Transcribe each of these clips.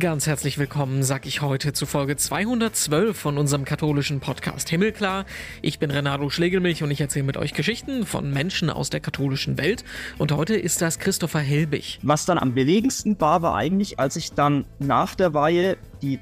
Ganz herzlich willkommen, sag ich heute zu Folge 212 von unserem katholischen Podcast Himmelklar. Ich bin Renato Schlegelmilch und ich erzähle mit euch Geschichten von Menschen aus der katholischen Welt. Und heute ist das Christopher Helbig. Was dann am bewegendsten war, war eigentlich, als ich dann nach der Weihe die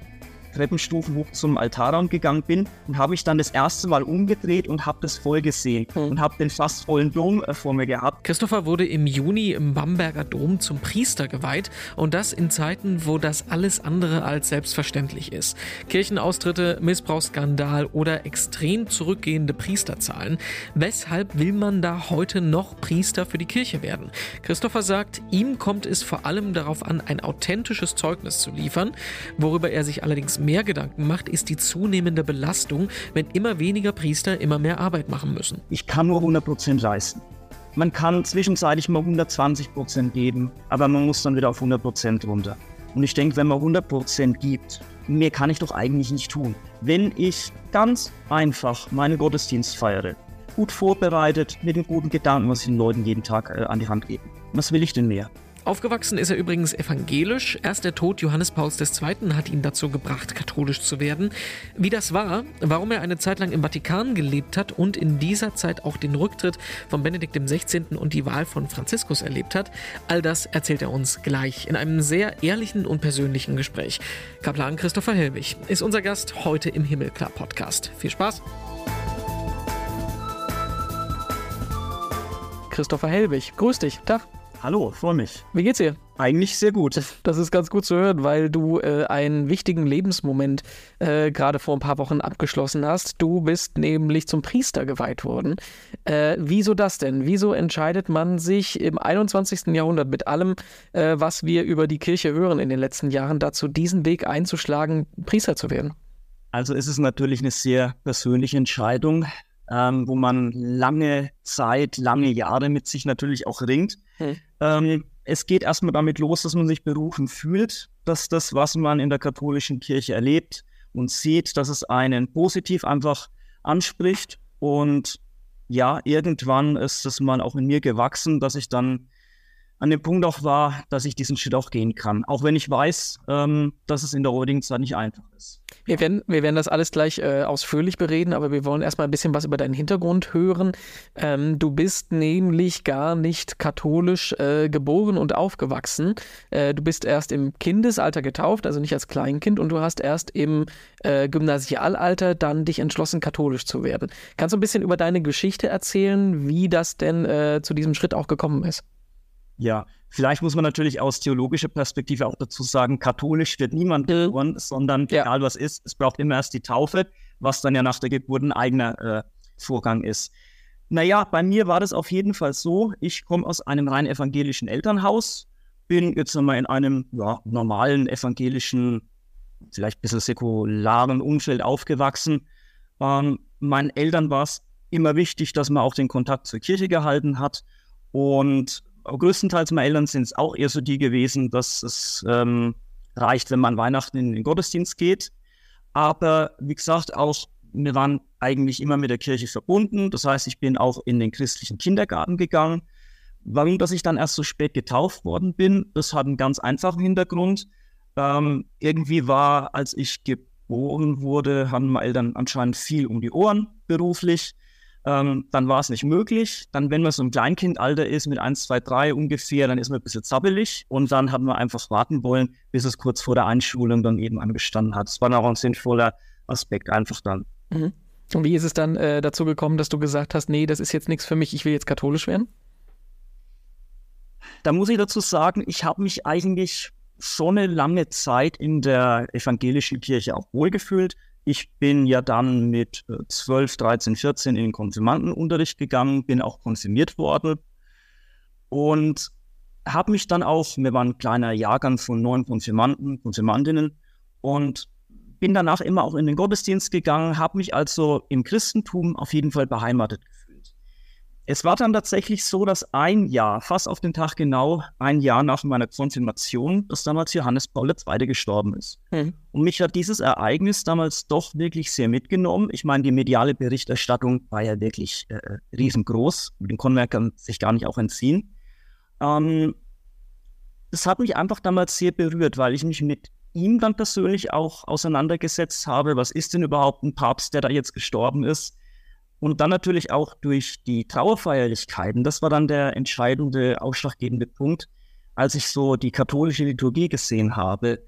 Treppenstufen hoch zum Altarraum gegangen bin und habe ich dann das erste Mal umgedreht und habe das voll gesehen hm. und habe den fast vollen Dom äh, vor mir gehabt. Christopher wurde im Juni im Bamberger Dom zum Priester geweiht und das in Zeiten, wo das alles andere als selbstverständlich ist. Kirchenaustritte, Missbrauchsskandal oder extrem zurückgehende Priesterzahlen. Weshalb will man da heute noch Priester für die Kirche werden? Christopher sagt, ihm kommt es vor allem darauf an, ein authentisches Zeugnis zu liefern, worüber er sich allerdings mehr Gedanken macht, ist die zunehmende Belastung, wenn immer weniger Priester immer mehr Arbeit machen müssen. Ich kann nur 100% leisten. Man kann zwischenzeitlich mal 120% geben, aber man muss dann wieder auf 100% runter. Und ich denke, wenn man 100% gibt, mehr kann ich doch eigentlich nicht tun. Wenn ich ganz einfach meinen Gottesdienst feiere, gut vorbereitet, mit den guten Gedanken, was ich den Leuten jeden Tag äh, an die Hand gebe, was will ich denn mehr? Aufgewachsen ist er übrigens evangelisch. Erst der Tod Johannes Pauls II. hat ihn dazu gebracht, katholisch zu werden. Wie das war, warum er eine Zeit lang im Vatikan gelebt hat und in dieser Zeit auch den Rücktritt von Benedikt XVI. und die Wahl von Franziskus erlebt hat, all das erzählt er uns gleich in einem sehr ehrlichen und persönlichen Gespräch. Kaplan Christopher Helwig ist unser Gast heute im Himmelklar Podcast. Viel Spaß! Christopher Helwig, grüß dich. Tag. Hallo, freue mich. Wie geht's dir? Eigentlich sehr gut. Das ist ganz gut zu hören, weil du äh, einen wichtigen Lebensmoment äh, gerade vor ein paar Wochen abgeschlossen hast. Du bist nämlich zum Priester geweiht worden. Äh, wieso das denn? Wieso entscheidet man sich im 21. Jahrhundert mit allem, äh, was wir über die Kirche hören in den letzten Jahren, dazu diesen Weg einzuschlagen, Priester zu werden? Also es ist natürlich eine sehr persönliche Entscheidung, ähm, wo man lange Zeit, lange Jahre mit sich natürlich auch ringt. Hm. Ähm, es geht erstmal damit los, dass man sich berufen fühlt, dass das, was man in der katholischen Kirche erlebt und sieht, dass es einen positiv einfach anspricht. Und ja, irgendwann ist das mal auch in mir gewachsen, dass ich dann an dem Punkt auch war, dass ich diesen Schritt auch gehen kann. Auch wenn ich weiß, ähm, dass es in der heutigen Zeit nicht einfach ist. Wir werden, wir werden das alles gleich äh, ausführlich bereden, aber wir wollen erstmal ein bisschen was über deinen Hintergrund hören. Ähm, du bist nämlich gar nicht katholisch äh, geboren und aufgewachsen. Äh, du bist erst im Kindesalter getauft, also nicht als Kleinkind, und du hast erst im äh, Gymnasialalter dann dich entschlossen, katholisch zu werden. Kannst du ein bisschen über deine Geschichte erzählen, wie das denn äh, zu diesem Schritt auch gekommen ist? Ja, vielleicht muss man natürlich aus theologischer Perspektive auch dazu sagen, katholisch wird niemand mhm. geboren, sondern ja. egal was ist, es braucht immer erst die Taufe, was dann ja nach der Geburt ein eigener äh, Vorgang ist. Naja, bei mir war das auf jeden Fall so, ich komme aus einem rein evangelischen Elternhaus, bin jetzt einmal in einem ja, normalen evangelischen, vielleicht ein bisschen säkularen Umfeld aufgewachsen. Ähm, meinen Eltern war es immer wichtig, dass man auch den Kontakt zur Kirche gehalten hat. Und größtenteils meine Eltern sind es auch eher so die gewesen, dass es ähm, reicht, wenn man Weihnachten in den Gottesdienst geht. Aber wie gesagt, auch wir waren eigentlich immer mit der Kirche verbunden. Das heißt, ich bin auch in den christlichen Kindergarten gegangen. Warum, dass ich dann erst so spät getauft worden bin, das hat einen ganz einfachen Hintergrund. Ähm, irgendwie war, als ich geboren wurde, haben meine Eltern anscheinend viel um die Ohren beruflich. Ähm, dann war es nicht möglich. Dann, wenn man so im Kleinkindalter ist, mit 1, 2, 3 ungefähr, dann ist man ein bisschen zappelig. Und dann hat man einfach warten wollen, bis es kurz vor der Einschulung dann eben angestanden hat. Das war auch ein sinnvoller Aspekt einfach dann. Mhm. Und wie ist es dann äh, dazu gekommen, dass du gesagt hast, nee, das ist jetzt nichts für mich, ich will jetzt katholisch werden? Da muss ich dazu sagen, ich habe mich eigentlich schon eine lange Zeit in der evangelischen Kirche auch wohlgefühlt. Ich bin ja dann mit 12, 13, 14 in den Konfirmandenunterricht gegangen, bin auch konfirmiert worden und habe mich dann auch, wir waren ein kleiner Jahrgang von neun Konfirmanden, Konfirmandinnen und bin danach immer auch in den Gottesdienst gegangen, habe mich also im Christentum auf jeden Fall beheimatet. Es war dann tatsächlich so, dass ein Jahr, fast auf den Tag genau, ein Jahr nach meiner Konfirmation, dass damals Johannes Paul II. gestorben ist. Mhm. Und mich hat dieses Ereignis damals doch wirklich sehr mitgenommen. Ich meine, die mediale Berichterstattung war ja wirklich äh, riesengroß. Den konnte man sich gar nicht auch entziehen. Ähm, das hat mich einfach damals sehr berührt, weil ich mich mit ihm dann persönlich auch auseinandergesetzt habe, was ist denn überhaupt ein Papst, der da jetzt gestorben ist. Und dann natürlich auch durch die Trauerfeierlichkeiten, das war dann der entscheidende, ausschlaggebende Punkt, als ich so die katholische Liturgie gesehen habe.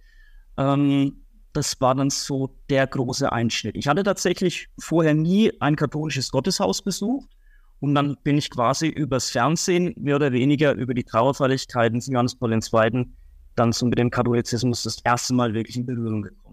Ähm, das war dann so der große Einschnitt. Ich hatte tatsächlich vorher nie ein katholisches Gotteshaus besucht. Und dann bin ich quasi übers Fernsehen, mehr oder weniger über die Trauerfeierlichkeiten von Johannes Paul II. dann so mit dem Katholizismus das erste Mal wirklich in Berührung gekommen.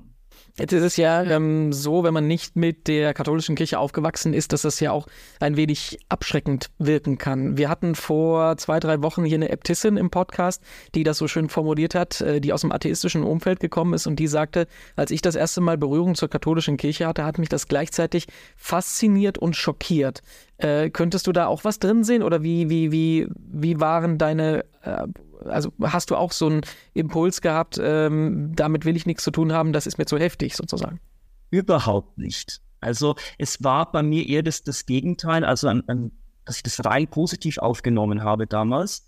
Jetzt ist es ja ähm, so, wenn man nicht mit der katholischen Kirche aufgewachsen ist, dass das ja auch ein wenig abschreckend wirken kann. Wir hatten vor zwei, drei Wochen hier eine Äbtissin im Podcast, die das so schön formuliert hat, äh, die aus dem atheistischen Umfeld gekommen ist und die sagte, als ich das erste Mal Berührung zur katholischen Kirche hatte, hat mich das gleichzeitig fasziniert und schockiert. Äh, könntest du da auch was drin sehen oder wie, wie, wie, wie waren deine äh, also hast du auch so einen Impuls gehabt, ähm, damit will ich nichts zu tun haben, das ist mir zu heftig sozusagen? Überhaupt nicht. Also es war bei mir eher das, das Gegenteil, also an, an, dass ich das rein positiv aufgenommen habe damals.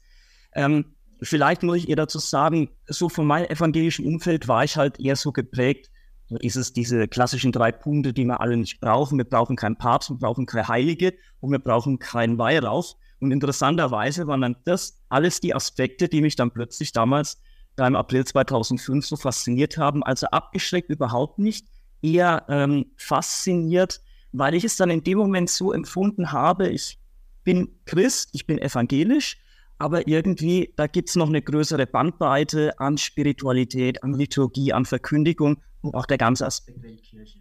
Ähm, vielleicht muss ich eher dazu sagen, so von meinem evangelischen Umfeld war ich halt eher so geprägt, ist es diese klassischen drei Punkte, die wir alle nicht brauchen. Wir brauchen keinen Papst, wir brauchen keine Heilige und wir brauchen keinen Weihrauch. Und interessanterweise waren dann das alles die Aspekte, die mich dann plötzlich damals im April 2005 so fasziniert haben. Also abgeschreckt überhaupt nicht, eher ähm, fasziniert, weil ich es dann in dem Moment so empfunden habe, ich bin Christ, ich bin evangelisch, aber irgendwie, da gibt es noch eine größere Bandbreite an Spiritualität, an Liturgie, an Verkündigung und auch der ganze Aspekt der Kirche.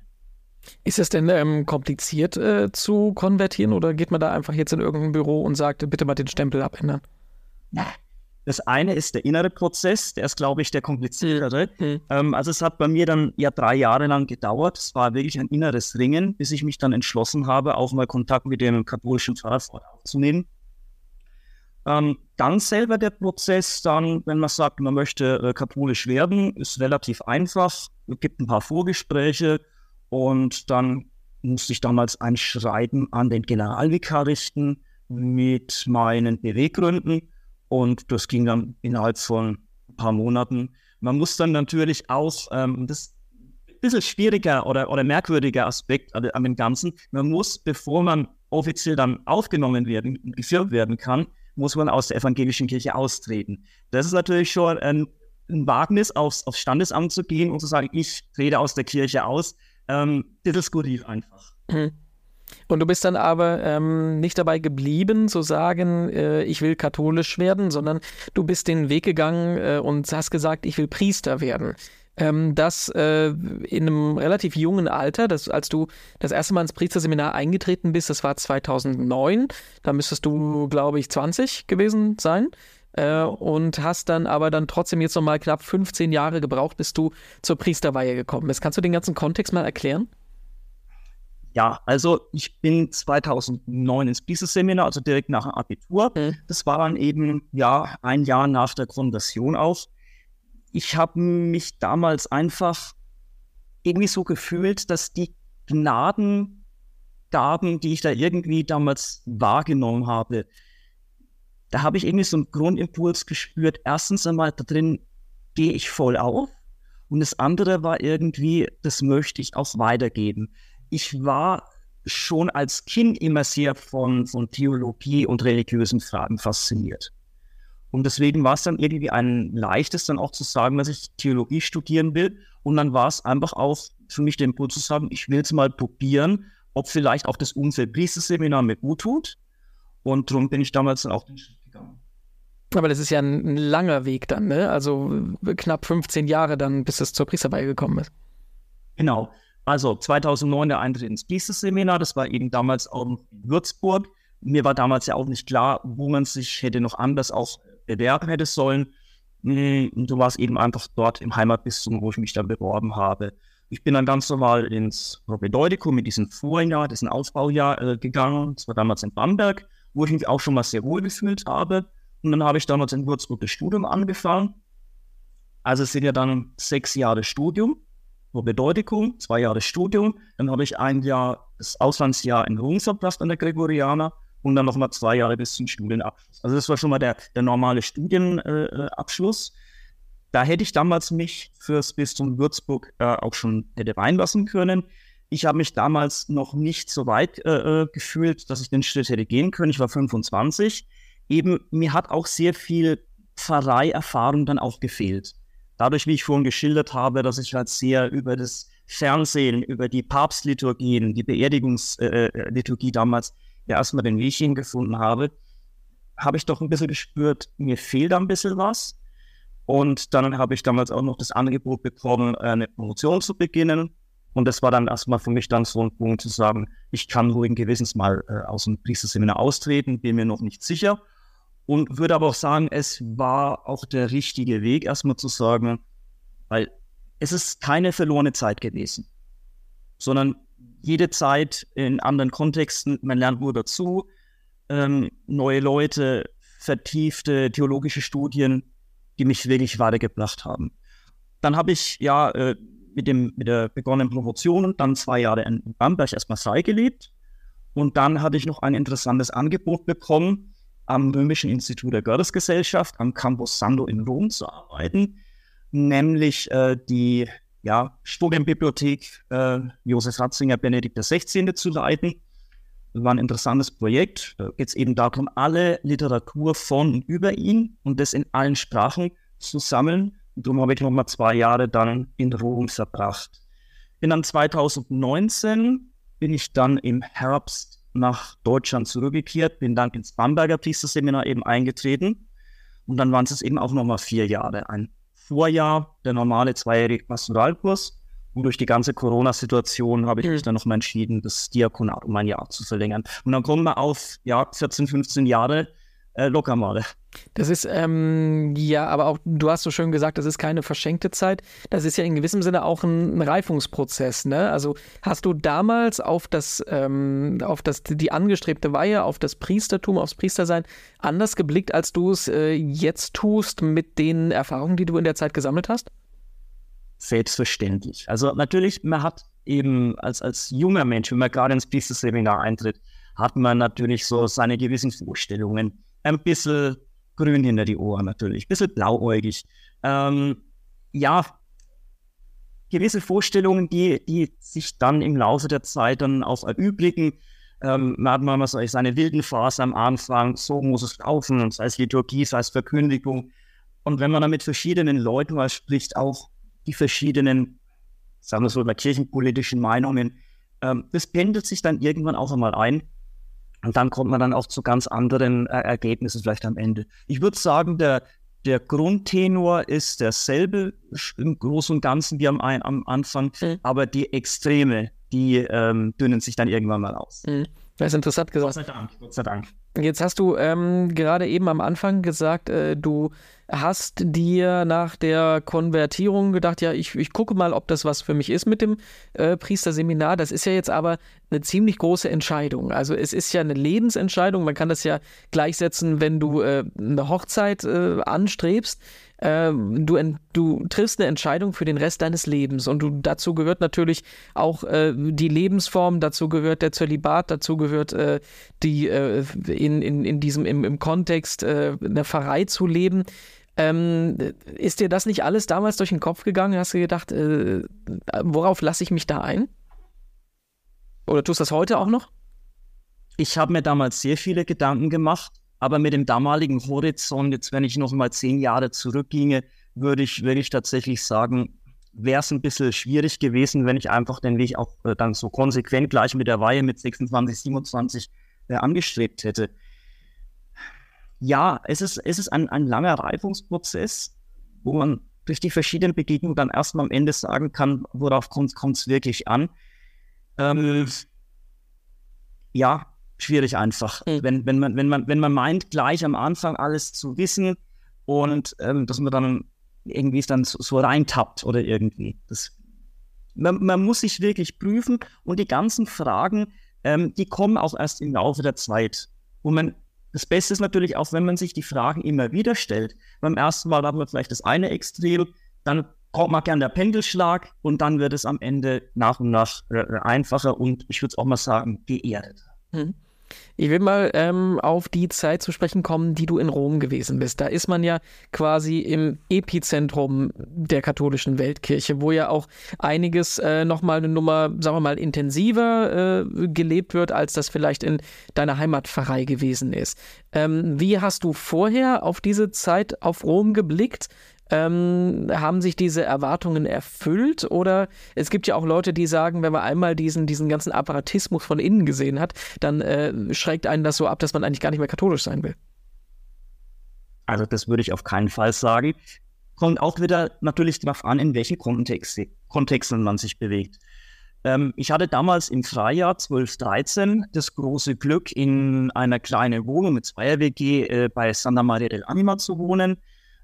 Ist es denn ähm, kompliziert äh, zu konvertieren oder geht man da einfach jetzt in irgendein Büro und sagt, bitte mal den Stempel abändern? Das eine ist der innere Prozess, der ist, glaube ich, der kompliziertere. Mhm. Ähm, also es hat bei mir dann ja drei Jahre lang gedauert. Es war wirklich ein inneres Ringen, bis ich mich dann entschlossen habe, auch mal Kontakt mit dem katholischen Pfarrer aufzunehmen. Ähm, dann selber der Prozess, dann, wenn man sagt, man möchte äh, katholisch werden, ist relativ einfach. Es gibt ein paar Vorgespräche und dann musste ich damals ein Schreiben an den Generalvikar richten mit meinen Beweggründen. Und das ging dann innerhalb von ein paar Monaten. Man muss dann natürlich auch, ähm, das ein bisschen schwieriger oder, oder merkwürdiger Aspekt an dem Ganzen, man muss, bevor man offiziell dann aufgenommen werden, geführt werden kann, muss man aus der evangelischen Kirche austreten. Das ist natürlich schon ein, ein Wagnis, aufs, aufs Standesamt zu gehen und zu sagen, ich trete aus der Kirche aus ähm, bisschen einfach. Mhm. Und du bist dann aber ähm, nicht dabei geblieben, zu sagen, äh, ich will katholisch werden, sondern du bist den Weg gegangen äh, und hast gesagt, ich will Priester werden. Ähm, das äh, in einem relativ jungen Alter, das, als du das erste Mal ins Priesterseminar eingetreten bist, das war 2009, da müsstest du, glaube ich, 20 gewesen sein äh, und hast dann aber dann trotzdem jetzt nochmal knapp 15 Jahre gebraucht, bis du zur Priesterweihe gekommen bist. Kannst du den ganzen Kontext mal erklären? Ja, also ich bin 2009 ins Priesterseminar, also direkt nach dem Abitur. Mhm. Das war dann eben ja ein Jahr nach der Konversion auch. Ich habe mich damals einfach irgendwie so gefühlt, dass die Gnadengaben, die ich da irgendwie damals wahrgenommen habe, da habe ich irgendwie so einen Grundimpuls gespürt. Erstens einmal, da drin gehe ich voll auf. Und das andere war irgendwie, das möchte ich auch weitergeben. Ich war schon als Kind immer sehr von, von Theologie und religiösen Fragen fasziniert. Und deswegen war es dann irgendwie ein leichtes, dann auch zu sagen, dass ich Theologie studieren will. Und dann war es einfach auch für mich der Impuls zu sagen, ich will es mal probieren, ob vielleicht auch das Umfeld Priesterseminar mir gut tut. Und darum bin ich damals dann auch den. Aber das ist ja ein, ein langer Weg dann, ne? Also knapp 15 Jahre dann, bis es zur Priesterweihe gekommen ist. Genau. Also 2009 der Eintritt ins Priesterseminar, das war eben damals auch in Würzburg. Mir war damals ja auch nicht klar, wo man sich hätte noch anders auch bewerben hätte sollen. Hm, und du warst eben einfach dort im Heimatbistum, wo ich mich dann beworben habe. Ich bin dann ganz normal ins Propedeutikum mit diesem Vorjahr, diesem Ausbaujahr äh, gegangen. Das war damals in Bamberg wo ich mich auch schon mal sehr wohl gefühlt habe. Und dann habe ich damals in Würzburg das Studium angefangen. Also es sind ja dann sechs Jahre Studium, Bedeutigung, zwei Jahre Studium. Dann habe ich ein Jahr, das Auslandsjahr in Rom verbracht an der Gregorianer und dann nochmal zwei Jahre bis zum Studienabschluss. Also das war schon mal der, der normale Studienabschluss. da hätte ich damals mich fürs Bistum Würzburg äh, auch schon hätte reinlassen können. Ich habe mich damals noch nicht so weit äh, äh gefühlt, dass ich den Schritt hätte gehen können. Ich war 25. Eben, mir hat auch sehr viel Pfarreierfahrung dann auch gefehlt. Dadurch, wie ich vorhin geschildert habe, dass ich halt sehr über das Fernsehen, über die Papstliturgien, die Beerdigungsliturgie äh, äh damals ja erstmal den Weg hingefunden habe, habe ich doch ein bisschen gespürt, mir fehlt ein bisschen was. Und dann habe ich damals auch noch das Angebot bekommen, eine Promotion zu beginnen. Und das war dann erstmal für mich dann so ein Punkt zu sagen, ich kann ruhigen Gewissens mal äh, aus dem Priesterseminar austreten, bin mir noch nicht sicher. Und würde aber auch sagen, es war auch der richtige Weg, erstmal zu sagen, weil es ist keine verlorene Zeit gewesen, sondern jede Zeit in anderen Kontexten, man lernt nur dazu, ähm, neue Leute, vertiefte theologische Studien, die mich wirklich weitergebracht haben. Dann habe ich ja äh, mit, dem, mit der begonnenen Promotion dann zwei Jahre in Bamberg erstmal frei gelebt. Und dann hatte ich noch ein interessantes Angebot bekommen, am Römischen Institut der Gottesgesellschaft am Campus Sando in Rom zu arbeiten, nämlich äh, die ja, Studienbibliothek äh, Josef Ratzinger Benedikt XVI. zu leiten. War ein interessantes Projekt. Da geht es eben darum, alle Literatur von und über ihn und das in allen Sprachen zu sammeln. Darum habe ich nochmal zwei Jahre dann in Rom verbracht. Bin dann 2019, bin ich dann im Herbst nach Deutschland zurückgekehrt, bin dann ins Bamberger Priesterseminar eben eingetreten. Und dann waren es eben auch nochmal vier Jahre. Ein Vorjahr, der normale zweijährige Pastoralkurs und durch die ganze Corona-Situation habe ich mich dann nochmal entschieden, das Diakonat um ein Jahr zu verlängern. Und dann kommen wir auf ja, 14, 15 Jahre äh, locker mal. Das ist, ähm, ja, aber auch, du hast so schön gesagt, das ist keine verschenkte Zeit. Das ist ja in gewissem Sinne auch ein, Reifungsprozess, ne? Also hast du damals auf das, ähm, auf das, die angestrebte Weihe, auf das Priestertum, aufs Priestersein anders geblickt, als du es äh, jetzt tust mit den Erfahrungen, die du in der Zeit gesammelt hast? selbstverständlich. Also natürlich, man hat eben als, als junger Mensch, wenn man gerade ins Priesterseminar eintritt, hat man natürlich so seine gewissen Vorstellungen. Ein bisschen grün hinter die Ohren natürlich, ein bisschen blauäugig. Ähm, ja, gewisse Vorstellungen, die, die sich dann im Laufe der Zeit dann auch erübrigen. Ähm, man hat manchmal so seine wilden Phasen am Anfang, so muss es laufen, sei es Liturgie, sei es Verkündigung. Und wenn man dann mit verschiedenen Leuten mal spricht, auch die verschiedenen, sagen wir so, kirchenpolitischen Meinungen. Ähm, das pendelt sich dann irgendwann auch einmal ein. Und dann kommt man dann auch zu ganz anderen äh, Ergebnissen vielleicht am Ende. Ich würde sagen, der, der Grundtenor ist derselbe im Großen und Ganzen wie am, am Anfang, mhm. aber die Extreme, die ähm, dünnen sich dann irgendwann mal aus. Mhm. Das ist interessant gesagt. Gott sei Dank. Gott sei Dank. Jetzt hast du ähm, gerade eben am Anfang gesagt, äh, du hast dir nach der Konvertierung gedacht, ja, ich, ich gucke mal, ob das was für mich ist mit dem äh, Priesterseminar. Das ist ja jetzt aber eine ziemlich große Entscheidung. Also es ist ja eine Lebensentscheidung. Man kann das ja gleichsetzen, wenn du äh, eine Hochzeit äh, anstrebst. Äh, du, du triffst eine Entscheidung für den Rest deines Lebens und du, dazu gehört natürlich auch äh, die Lebensform, dazu gehört der Zölibat, dazu gehört äh, die äh, in, in, in diesem im, im Kontext äh, einer Pfarrei zu leben. Ähm, ist dir das nicht alles damals durch den Kopf gegangen? Hast du gedacht, äh, worauf lasse ich mich da ein? Oder tust du das heute auch noch? Ich habe mir damals sehr viele Gedanken gemacht, aber mit dem damaligen Horizont, jetzt wenn ich noch mal zehn Jahre zurückginge, würde ich, würde ich tatsächlich sagen, wäre es ein bisschen schwierig gewesen, wenn ich einfach den Weg auch äh, dann so konsequent gleich mit der Weihe mit 26, 27 äh, angestrebt hätte ja, es ist, es ist ein, ein langer Reifungsprozess, wo man durch die verschiedenen Begegnungen dann erstmal am Ende sagen kann, worauf kommt es wirklich an. Ähm, ja, schwierig einfach. Mhm. Wenn, wenn, man, wenn, man, wenn man meint, gleich am Anfang alles zu wissen und ähm, dass man dann irgendwie dann so, so reintappt oder irgendwie. Das, man, man, muss sich wirklich prüfen und die ganzen Fragen, ähm, die kommen auch erst im Laufe der Zeit, wo man das Beste ist natürlich auch, wenn man sich die Fragen immer wieder stellt. Beim ersten Mal hat man vielleicht das eine Extrem, dann kommt man gern der Pendelschlag und dann wird es am Ende nach und nach äh, einfacher und ich würde auch mal sagen, geerdet. Hm. Ich will mal ähm, auf die Zeit zu sprechen kommen, die du in Rom gewesen bist. Da ist man ja quasi im Epizentrum der katholischen Weltkirche, wo ja auch einiges äh, nochmal eine Nummer, sagen wir mal, intensiver äh, gelebt wird, als das vielleicht in deiner Heimatpfarrei gewesen ist. Ähm, wie hast du vorher auf diese Zeit auf Rom geblickt? Ähm, haben sich diese Erwartungen erfüllt? Oder es gibt ja auch Leute, die sagen, wenn man einmal diesen, diesen ganzen Apparatismus von innen gesehen hat, dann äh, schreckt einen das so ab, dass man eigentlich gar nicht mehr katholisch sein will. Also das würde ich auf keinen Fall sagen. Kommt auch wieder natürlich darauf an, in welchen Kontexte, Kontexten man sich bewegt. Ähm, ich hatte damals im Freijahr 12, 13 das große Glück, in einer kleinen Wohnung mit Zweier-WG äh, bei Santa Maria del Anima zu wohnen.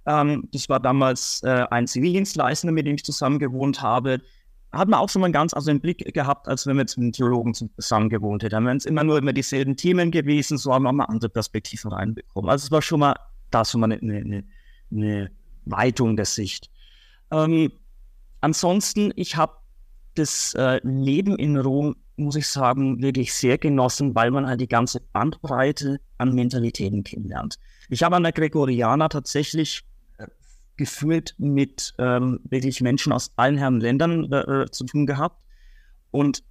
Ähm, das war damals äh, ein Zivildienstleister, mit dem ich zusammen gewohnt habe. Hat man auch schon mal einen ganz anderen Blick gehabt, als wenn wir jetzt mit einem Theologen zusammen gewohnt hätten. Wenn es immer nur immer dieselben Themen gewesen, so haben wir mal andere Perspektiven reinbekommen. Also es war schon mal da schon mal eine, eine, eine Weitung der Sicht. Ähm, ansonsten, ich habe das äh, Leben in Rom, muss ich sagen, wirklich sehr genossen, weil man halt die ganze Bandbreite an Mentalitäten kennenlernt. Ich habe an der Gregoriana tatsächlich gefühlt mit ähm, wirklich Menschen aus allen Herren Ländern äh, äh, zu tun gehabt. Und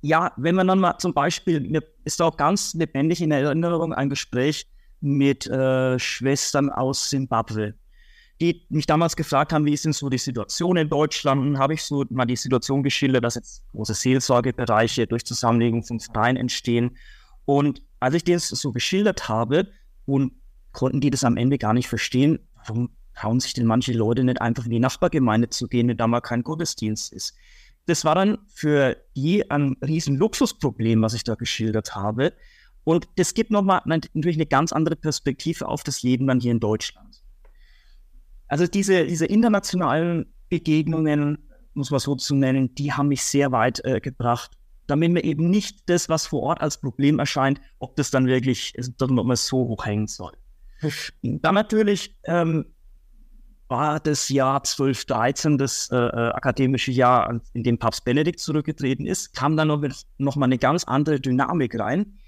ja, wenn man dann mal zum Beispiel, mir ist auch ganz lebendig in Erinnerung ein Gespräch mit äh, Schwestern aus Simbabwe, die mich damals gefragt haben, wie ist denn so die Situation in Deutschland? Habe ich so mal die Situation geschildert, dass jetzt große Seelsorgebereiche durch Zusammenlegung von Vereinen entstehen. Und als ich das so geschildert habe, und konnten die das am Ende gar nicht verstehen, warum trauen sich denn manche Leute nicht einfach in die Nachbargemeinde zu gehen, wenn da mal kein Gottesdienst ist. Das war dann für die ein riesen Luxusproblem, was ich da geschildert habe. Und das gibt nochmal natürlich eine ganz andere Perspektive auf das Leben dann hier in Deutschland. Also diese, diese internationalen Begegnungen, muss man so zu nennen, die haben mich sehr weit äh, gebracht, damit mir eben nicht das, was vor Ort als Problem erscheint, ob das dann wirklich, ob man so hoch hängen soll. Dann natürlich ähm, war das Jahr 1213, das äh, äh, akademische Jahr, in dem Papst Benedikt zurückgetreten ist, kam dann noch, noch mal eine ganz andere Dynamik rein.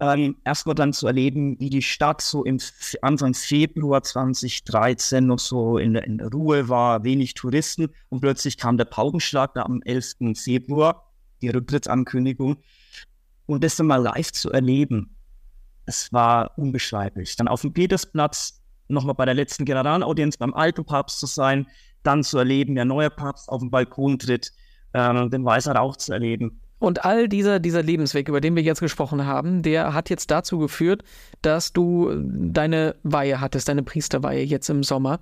Ähm, Erstmal dann zu erleben, wie die Stadt so im Anfang Februar 2013 noch so in in Ruhe war, wenig Touristen und plötzlich kam der Paukenschlag da am 11. Februar, die Rücktrittsankündigung. Und das dann mal live zu erleben, es war unbeschreiblich. Dann auf dem Petersplatz nochmal bei der letzten Generalaudienz beim alten Papst zu sein, dann zu erleben, der neue Papst auf dem Balkon tritt, äh, den Weißer Rauch zu erleben. Und all dieser, dieser Lebensweg, über den wir jetzt gesprochen haben, der hat jetzt dazu geführt, dass du deine Weihe hattest, deine Priesterweihe jetzt im Sommer.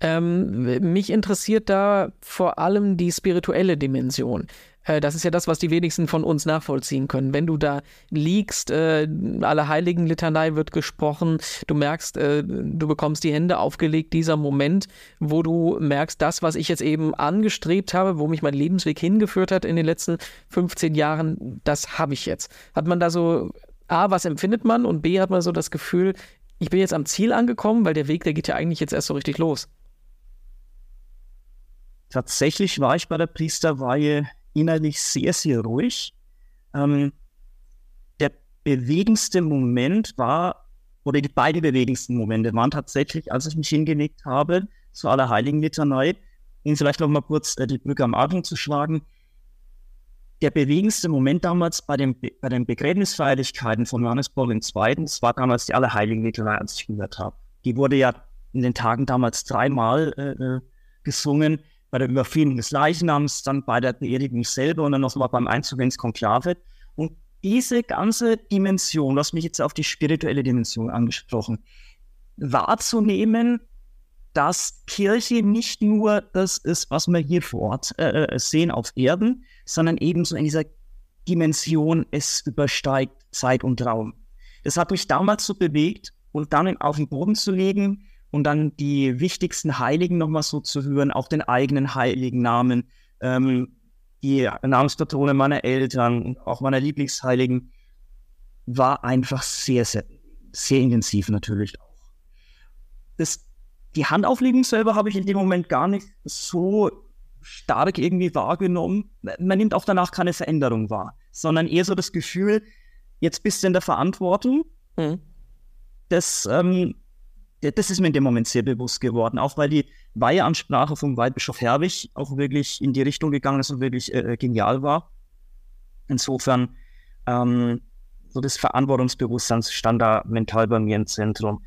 Ähm, mich interessiert da vor allem die spirituelle Dimension. Äh, das ist ja das, was die wenigsten von uns nachvollziehen können. Wenn du da liegst, äh, alle Heiligen Litanei wird gesprochen, du merkst, äh, du bekommst die Hände aufgelegt, dieser Moment, wo du merkst, das, was ich jetzt eben angestrebt habe, wo mich mein Lebensweg hingeführt hat in den letzten 15 Jahren, das habe ich jetzt. Hat man da so, A, was empfindet man und B, hat man so das Gefühl, ich bin jetzt am Ziel angekommen, weil der Weg, der geht ja eigentlich jetzt erst so richtig los. Tatsächlich war ich bei der Priesterweihe innerlich sehr, sehr ruhig. Ähm, der bewegendste Moment war, oder die beiden bewegendsten Momente waren tatsächlich, als ich mich hingelegt habe zu aller Heiligen Litanei, Ihnen vielleicht noch mal kurz äh, die Brücke am Atem zu schlagen. Der bewegendste Moment damals bei, dem, bei den Begräbnisfeierlichkeiten von Johannes Paul II. Das war damals die Allerheiligen Litanei, als ich gehört habe. Die wurde ja in den Tagen damals dreimal äh, äh gesungen bei der Überführung des Leichnams, dann bei der Beerdigung selber und dann noch mal beim Einzug ins Konklave. Und diese ganze Dimension, hast mich jetzt auf die spirituelle Dimension angesprochen, wahrzunehmen, dass Kirche nicht nur das ist, was wir hier vor Ort äh, äh sehen auf Erden, sondern ebenso in dieser Dimension, es übersteigt Zeit und Raum. Das hat mich damals so bewegt und dann auf den Boden zu legen und dann die wichtigsten Heiligen nochmal so zu hören, auch den eigenen heiligen Namen, ähm, die Namenspatrone meiner Eltern, auch meiner Lieblingsheiligen, war einfach sehr, sehr, sehr intensiv natürlich auch. Das, die Handauflegung selber habe ich in dem Moment gar nicht so stark irgendwie wahrgenommen. Man nimmt auch danach keine Veränderung wahr, sondern eher so das Gefühl, jetzt bist du in der Verantwortung. Mhm. Das, ähm, das ist mir in dem Moment sehr bewusst geworden, auch weil die Weiheansprache vom Weihbischof Herwig auch wirklich in die Richtung gegangen ist und wirklich äh, genial war. Insofern, ähm, so das Verantwortungsbewusstsein stand da mental bei mir im Zentrum.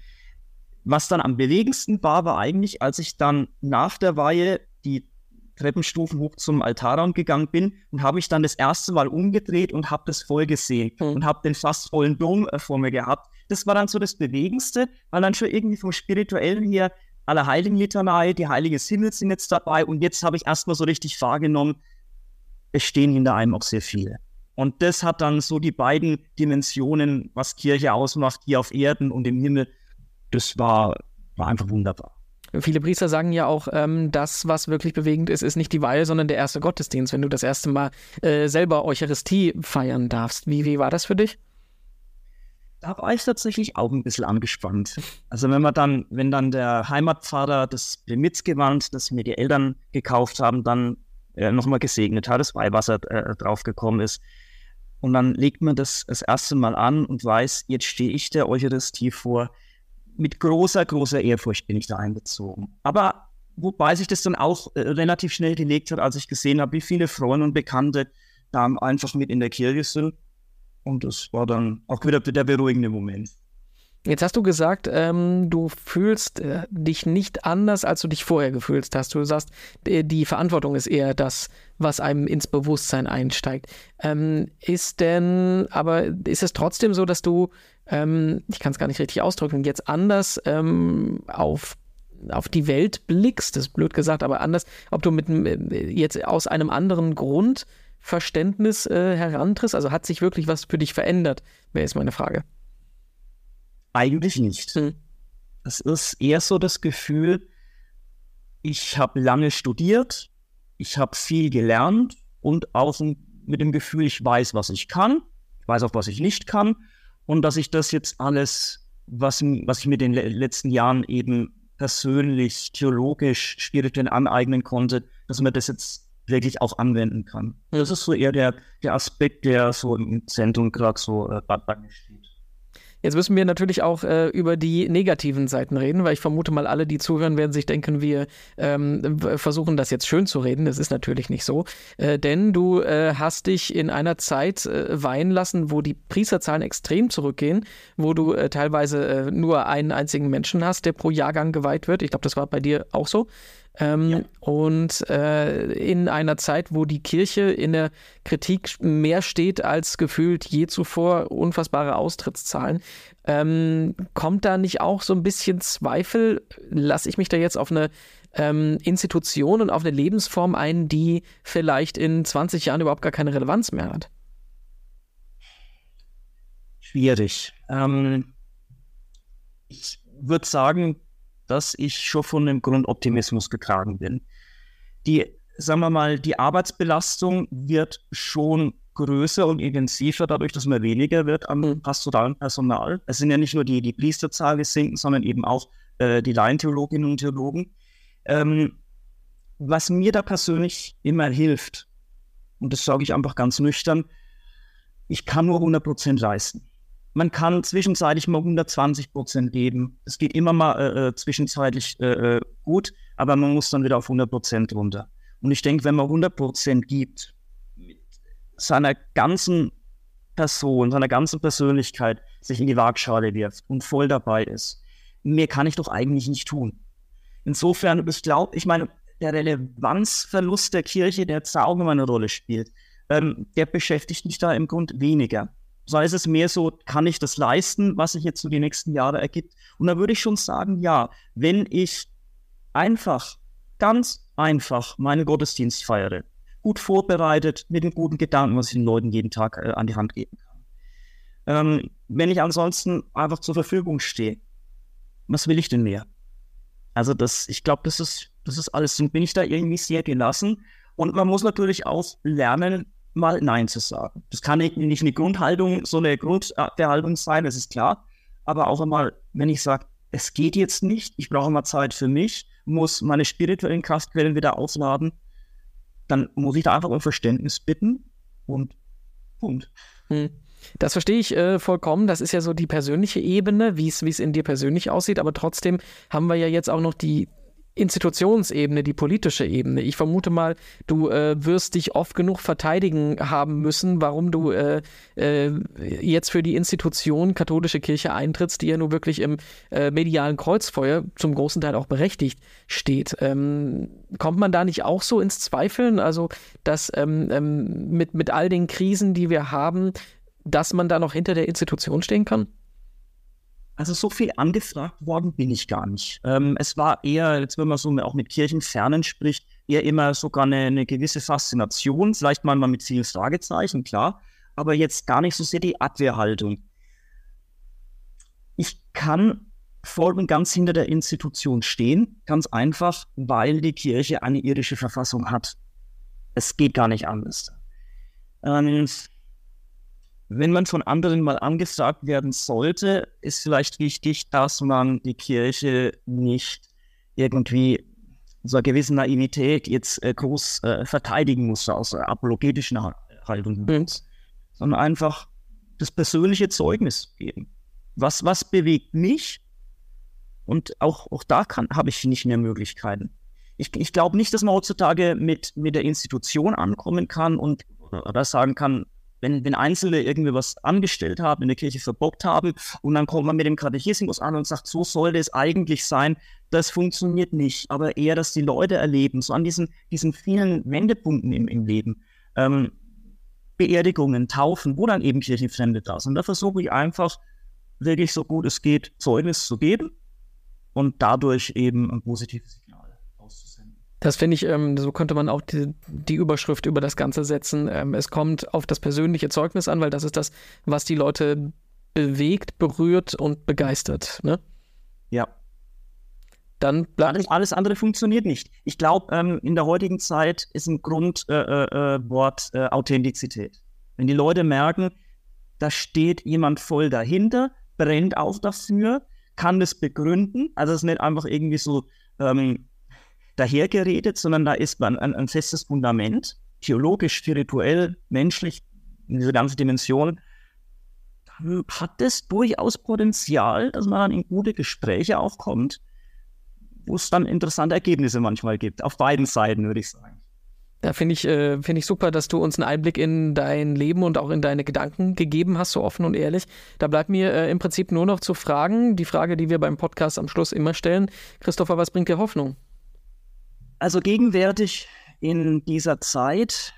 Was dann am bewegendsten war, war eigentlich, als ich dann nach der Weihe die Treppenstufen hoch zum Altarraum gegangen bin und habe ich dann das erste Mal umgedreht und habe das voll gesehen mhm. und habe den fast vollen Dom äh, vor mir gehabt. Das war dann so das Bewegendste, weil dann schon irgendwie vom Spirituellen her alle Heiligenlitanei, die Heiligen Himmels sind jetzt dabei und jetzt habe ich erstmal so richtig wahrgenommen, es stehen hinter einem auch sehr viele. Und das hat dann so die beiden Dimensionen, was Kirche ausmacht, hier auf Erden und im Himmel, das war, war einfach wunderbar. Viele Priester sagen ja auch, ähm, das, was wirklich bewegend ist, ist nicht die Weihe, sondern der erste Gottesdienst, wenn du das erste Mal äh, selber Eucharistie feiern darfst. Wie, wie war das für dich? Da war ich tatsächlich auch ein bisschen angespannt. Also wenn man dann, wenn dann der Heimatvater das Primitzgewand, das mir die Eltern gekauft haben, dann äh, nochmal gesegnet hat, das Weihwasser äh, draufgekommen ist. Und dann legt man das das erste Mal an und weiß, jetzt stehe ich der Eucharistie vor mit großer, großer Ehrfurcht bin ich da einbezogen. Aber wobei sich das dann auch äh, relativ schnell gelegt hat, als ich gesehen habe, wie viele Freunde und Bekannte da einfach mit in der Kirche sind. Und das war dann auch wieder der beruhigende Moment. Jetzt hast du gesagt, ähm, du fühlst äh, dich nicht anders, als du dich vorher gefühlt hast. Du sagst, äh, die Verantwortung ist eher das, was einem ins Bewusstsein einsteigt. Ähm, ist denn, aber ist es trotzdem so, dass du, ähm, ich kann es gar nicht richtig ausdrücken, jetzt anders ähm, auf auf die Welt blickst, das ist blöd gesagt, aber anders, ob du mit äh, jetzt aus einem anderen Grundverständnis äh, herantrittst, also hat sich wirklich was für dich verändert, wäre jetzt meine Frage. Eigentlich nicht. Hm. Es ist eher so das Gefühl, ich habe lange studiert, ich habe viel gelernt und auch mit dem Gefühl, ich weiß, was ich kann, ich weiß auch, was ich nicht kann und dass ich das jetzt alles, was, was ich mit den letzten Jahren eben persönlich, theologisch, spirituell aneignen konnte, dass man das jetzt wirklich auch anwenden kann. Das ist so eher der, der Aspekt, der so im Zentrum gerade so äh, steht. Jetzt müssen wir natürlich auch äh, über die negativen Seiten reden, weil ich vermute mal, alle, die zuhören, werden sich denken, wir ähm, versuchen das jetzt schön zu reden. Das ist natürlich nicht so. Äh, denn du äh, hast dich in einer Zeit äh, weihen lassen, wo die Priesterzahlen extrem zurückgehen, wo du äh, teilweise äh, nur einen einzigen Menschen hast, der pro Jahrgang geweiht wird. Ich glaube, das war bei dir auch so. Ähm, ja. Und äh, in einer Zeit, wo die Kirche in der Kritik mehr steht als gefühlt je zuvor, unfassbare Austrittszahlen, ähm, kommt da nicht auch so ein bisschen Zweifel? Lasse ich mich da jetzt auf eine ähm, Institution und auf eine Lebensform ein, die vielleicht in 20 Jahren überhaupt gar keine Relevanz mehr hat? Schwierig. Ähm, ich würde sagen, dass ich schon von einem Grundoptimismus getragen bin. Die, sagen wir mal, die Arbeitsbelastung wird schon größer und intensiver, dadurch, dass man weniger wird am mhm. pastoralen Personal. Es sind ja nicht nur die, die Priesterzahl gesinken, sondern eben auch äh, die Laientheologinnen und Theologen. Ähm, was mir da persönlich immer hilft, und das sage ich einfach ganz nüchtern, ich kann nur 100 Prozent leisten. Man kann zwischenzeitlich mal 120 Prozent geben. Es geht immer mal äh, äh, zwischenzeitlich äh, äh gut, aber man muss dann wieder auf 100 Prozent runter. Und ich denke, wenn man 100 Prozent gibt, mit seiner ganzen Person, seiner ganzen Persönlichkeit sich in die Waagschale wirft und voll dabei ist, mehr kann ich doch eigentlich nicht tun. Insofern, ich glaube, ich meine, der Relevanzverlust der Kirche, der jetzt auch immer eine Rolle spielt, ähm, der beschäftigt mich da im Grund weniger sei es mehr so, kann ich das leisten, was sich jetzt so die nächsten Jahre ergibt? Und da würde ich schon sagen, ja, wenn ich einfach, ganz einfach meinen Gottesdienst feiere, gut vorbereitet, mit den guten Gedanken, was ich den Leuten jeden Tag äh, an die Hand geben kann. Ähm, wenn ich ansonsten einfach zur Verfügung stehe, was will ich denn mehr? Also das, ich glaube, das ist, das ist alles. Dann bin ich da irgendwie sehr gelassen. Und man muss natürlich auch lernen, mal Nein zu sagen. Das kann nicht eine Grundhaltung, so eine Grundhaltung sein, das ist klar. Aber auch einmal, wenn ich sage, es geht jetzt nicht, ich brauche mal Zeit für mich, muss meine spirituellen Kraftquellen wieder aufladen, dann muss ich da einfach um Verständnis bitten und Punkt. Hm. Das verstehe ich äh, vollkommen. Das ist ja so die persönliche Ebene, wie es in dir persönlich aussieht. Aber trotzdem haben wir ja jetzt auch noch die Institutionsebene, die politische Ebene. Ich vermute mal, du äh, wirst dich oft genug verteidigen haben müssen, warum du äh, äh, jetzt für die Institution katholische Kirche eintrittst, die ja nun wirklich im äh, medialen Kreuzfeuer zum großen Teil auch berechtigt steht. Ähm, kommt man da nicht auch so ins Zweifeln? Also, dass ähm, ähm, mit, mit all den Krisen, die wir haben, dass man da noch hinter der Institution stehen kann? Also so viel angefragt worden bin ich gar nicht. Ähm, es war eher, jetzt wenn man so auch mit Kirchenfernen spricht, eher immer sogar eine, eine gewisse Faszination, vielleicht mal mit vielen Fragezeichen, klar, aber jetzt gar nicht so sehr die Abwehrhaltung. Ich kann voll und ganz hinter der Institution stehen, ganz einfach, weil die Kirche eine irische Verfassung hat. Es geht gar nicht anders. Ähm, wenn man von anderen mal angesagt werden sollte, ist vielleicht wichtig, dass man die Kirche nicht irgendwie so einer gewissen Naivität jetzt äh, groß äh, verteidigen muss, aus einer apologetischen Haltung, mhm. sondern einfach das persönliche Zeugnis geben. Was, was bewegt mich? Und auch, auch da habe ich nicht mehr Möglichkeiten. Ich, ich glaube nicht, dass man heutzutage mit, mit der Institution ankommen kann und oder sagen kann, wenn, wenn Einzelne irgendwie was angestellt haben, in der Kirche verbockt haben und dann kommt man mit dem Katechismus an und sagt, so sollte es eigentlich sein, das funktioniert nicht. Aber eher, dass die Leute erleben, so an diesen, diesen vielen Wendepunkten im, im Leben, ähm, Beerdigungen, Taufen, wo dann eben Kirchenfremde da sind. Da versuche ich einfach wirklich so gut es geht Zeugnis zu geben und dadurch eben ein positives das finde ich, ähm, so könnte man auch die, die, Überschrift über das Ganze setzen. Ähm, es kommt auf das persönliche Zeugnis an, weil das ist das, was die Leute bewegt, berührt und begeistert. Ne? Ja. Dann bleibt alles andere funktioniert nicht. Ich glaube, ähm, in der heutigen Zeit ist ein Grundwort äh, äh, äh, Authentizität. Wenn die Leute merken, da steht jemand voll dahinter, brennt auch dafür, kann das begründen. Also es ist nicht einfach irgendwie so ähm, dahergeredet, sondern da ist man ein, ein festes Fundament, theologisch, spirituell, menschlich, in dieser ganzen Dimension. Dann hat es durchaus Potenzial, dass man dann in gute Gespräche auch kommt, wo es dann interessante Ergebnisse manchmal gibt. Auf beiden Seiten, würde ich sagen. Da finde ich, äh, find ich super, dass du uns einen Einblick in dein Leben und auch in deine Gedanken gegeben hast, so offen und ehrlich. Da bleibt mir äh, im Prinzip nur noch zu fragen, die Frage, die wir beim Podcast am Schluss immer stellen. Christopher, was bringt dir Hoffnung? Also gegenwärtig in dieser Zeit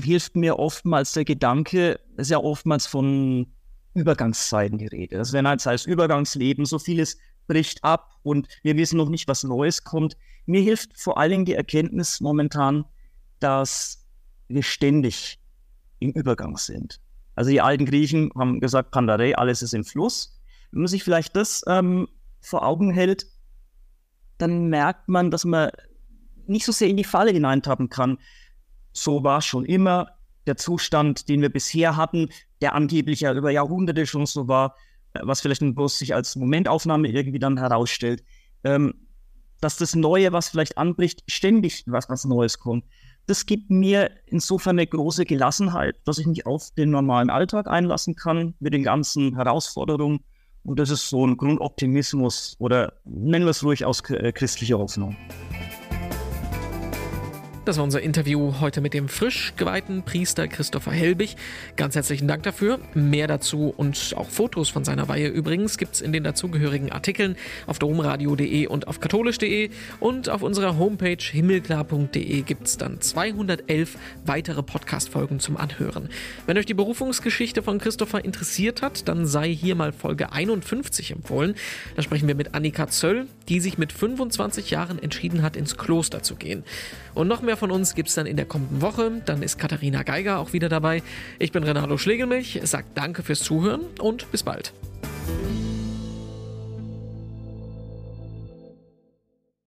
hilft mir oftmals der Gedanke, es ist ja oftmals von Übergangszeiten die Rede. Das wäre halt als Übergangsleben, so vieles bricht ab und wir wissen noch nicht, was Neues kommt. Mir hilft vor allen Dingen die Erkenntnis momentan, dass wir ständig im Übergang sind. Also die alten Griechen haben gesagt, Pandare, alles ist im Fluss. Wenn man sich vielleicht das ähm, vor Augen hält, dann merkt man, dass man nicht so sehr in die Falle hineintappen kann. So war schon immer. Der Zustand, den wir bisher hatten, der angeblich ja über Jahrhunderte schon so war, äh, was vielleicht bloß sich als Momentaufnahme irgendwie dann herausstellt, ähm, dass das Neue, was vielleicht anbricht, ständig was, was Neues kommt. Das gibt mir insofern eine große Gelassenheit, dass ich mich auf den normalen Alltag einlassen kann mit den ganzen Herausforderungen. Und das ist so ein Grundoptimismus oder nennen wir es ruhig aus äh, christlicher Hoffnung. Das war unser Interview heute mit dem frisch geweihten Priester Christopher Helbig. Ganz herzlichen Dank dafür. Mehr dazu und auch Fotos von seiner Weihe übrigens gibt es in den dazugehörigen Artikeln auf domradio.de und auf katholisch.de und auf unserer Homepage himmelklar.de gibt es dann 211 weitere Podcast-Folgen zum Anhören. Wenn euch die Berufungsgeschichte von Christopher interessiert hat, dann sei hier mal Folge 51 empfohlen. Da sprechen wir mit Annika Zöll, die sich mit 25 Jahren entschieden hat, ins Kloster zu gehen. Und noch mehr von uns gibt es dann in der kommenden Woche. Dann ist Katharina Geiger auch wieder dabei. Ich bin Renato Schlegelmilch, sage danke fürs Zuhören und bis bald.